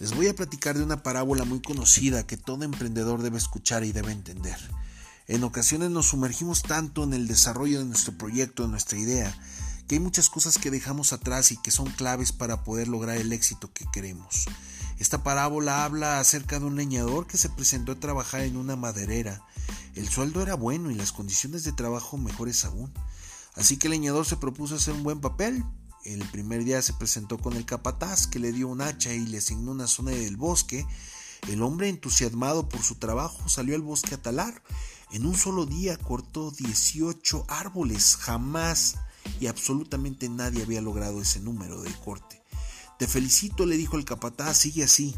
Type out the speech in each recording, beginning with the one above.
Les voy a platicar de una parábola muy conocida que todo emprendedor debe escuchar y debe entender. En ocasiones nos sumergimos tanto en el desarrollo de nuestro proyecto, de nuestra idea, que hay muchas cosas que dejamos atrás y que son claves para poder lograr el éxito que queremos. Esta parábola habla acerca de un leñador que se presentó a trabajar en una maderera. El sueldo era bueno y las condiciones de trabajo mejores aún. Así que el leñador se propuso hacer un buen papel. El primer día se presentó con el capataz que le dio un hacha y le asignó una zona del bosque. El hombre, entusiasmado por su trabajo, salió al bosque a talar. En un solo día cortó 18 árboles. Jamás y absolutamente nadie había logrado ese número de corte. Te felicito, le dijo el capataz, sigue así.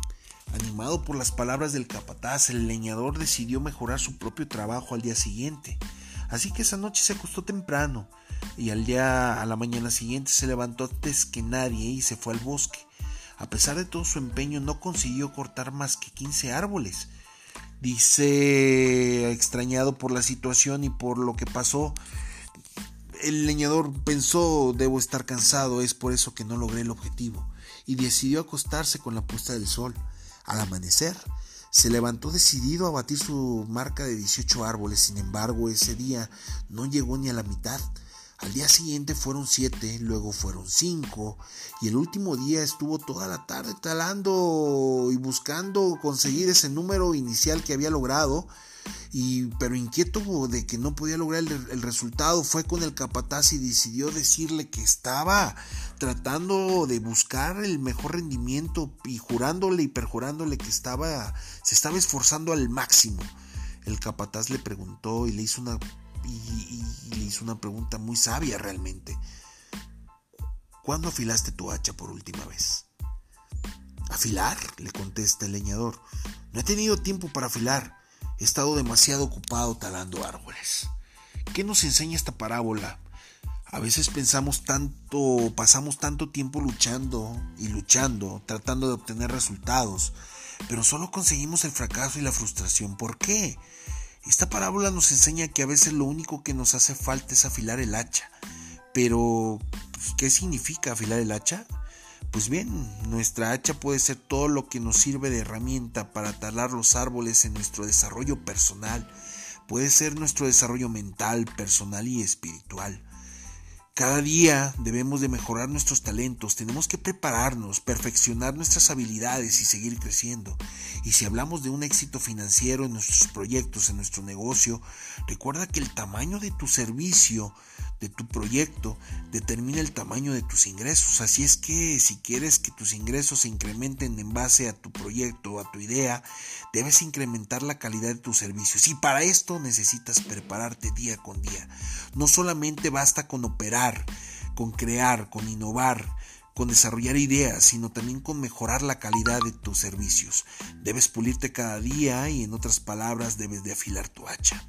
Animado por las palabras del capataz, el leñador decidió mejorar su propio trabajo al día siguiente. Así que esa noche se acostó temprano y al día a la mañana siguiente se levantó antes que nadie y se fue al bosque. A pesar de todo su empeño no consiguió cortar más que 15 árboles. Dice extrañado por la situación y por lo que pasó. El leñador pensó debo estar cansado, es por eso que no logré el objetivo, y decidió acostarse con la puesta del sol. Al amanecer, se levantó decidido a batir su marca de 18 árboles, sin embargo ese día no llegó ni a la mitad. Al día siguiente fueron siete, luego fueron cinco, y el último día estuvo toda la tarde talando y buscando conseguir ese número inicial que había logrado, y pero inquieto de que no podía lograr el, resultado, fue con el capataz y decidió decirle que estaba tratando de buscar el mejor rendimiento y jurándole y perjurándole que estaba se estaba esforzando al máximo. El capataz le preguntó y le hizo una y, le hizo una pregunta muy sabia realmente. ¿Cuándo afilaste tu hacha por última vez? ¿Afilar? le contesta el leñador. No he tenido tiempo para afilar. He estado demasiado ocupado talando árboles. ¿Qué nos enseña esta parábola? A veces pensamos tanto, pasamos tanto tiempo luchando y luchando, tratando de obtener resultados, pero solo conseguimos el fracaso y la frustración. ¿Por qué? Esta parábola nos enseña que a veces lo único que nos hace falta es afilar el hacha. Pero, pues, ¿qué significa afilar el hacha? Pues bien, nuestra hacha puede ser todo lo que nos sirve de herramienta para talar los árboles en nuestro desarrollo personal. Puede ser nuestro desarrollo mental, personal y espiritual. Cada día debemos de mejorar nuestros talentos, tenemos que prepararnos, perfeccionar nuestras habilidades y seguir creciendo. Y si hablamos de un éxito financiero en nuestros proyectos, en nuestro negocio, recuerda que el tamaño de tu servicio, de tu proyecto, determina el tamaño de tus ingresos. Así es que si quieres que tus ingresos se incrementen en base a tu proyecto o a tu idea, debes incrementar la calidad de tus servicios. Y para esto necesitas prepararte día con día. No solamente basta con operar, con crear, con innovar, con desarrollar ideas, sino también con mejorar la calidad de tus servicios. Debes pulirte cada día y en otras palabras debes de afilar tu hacha.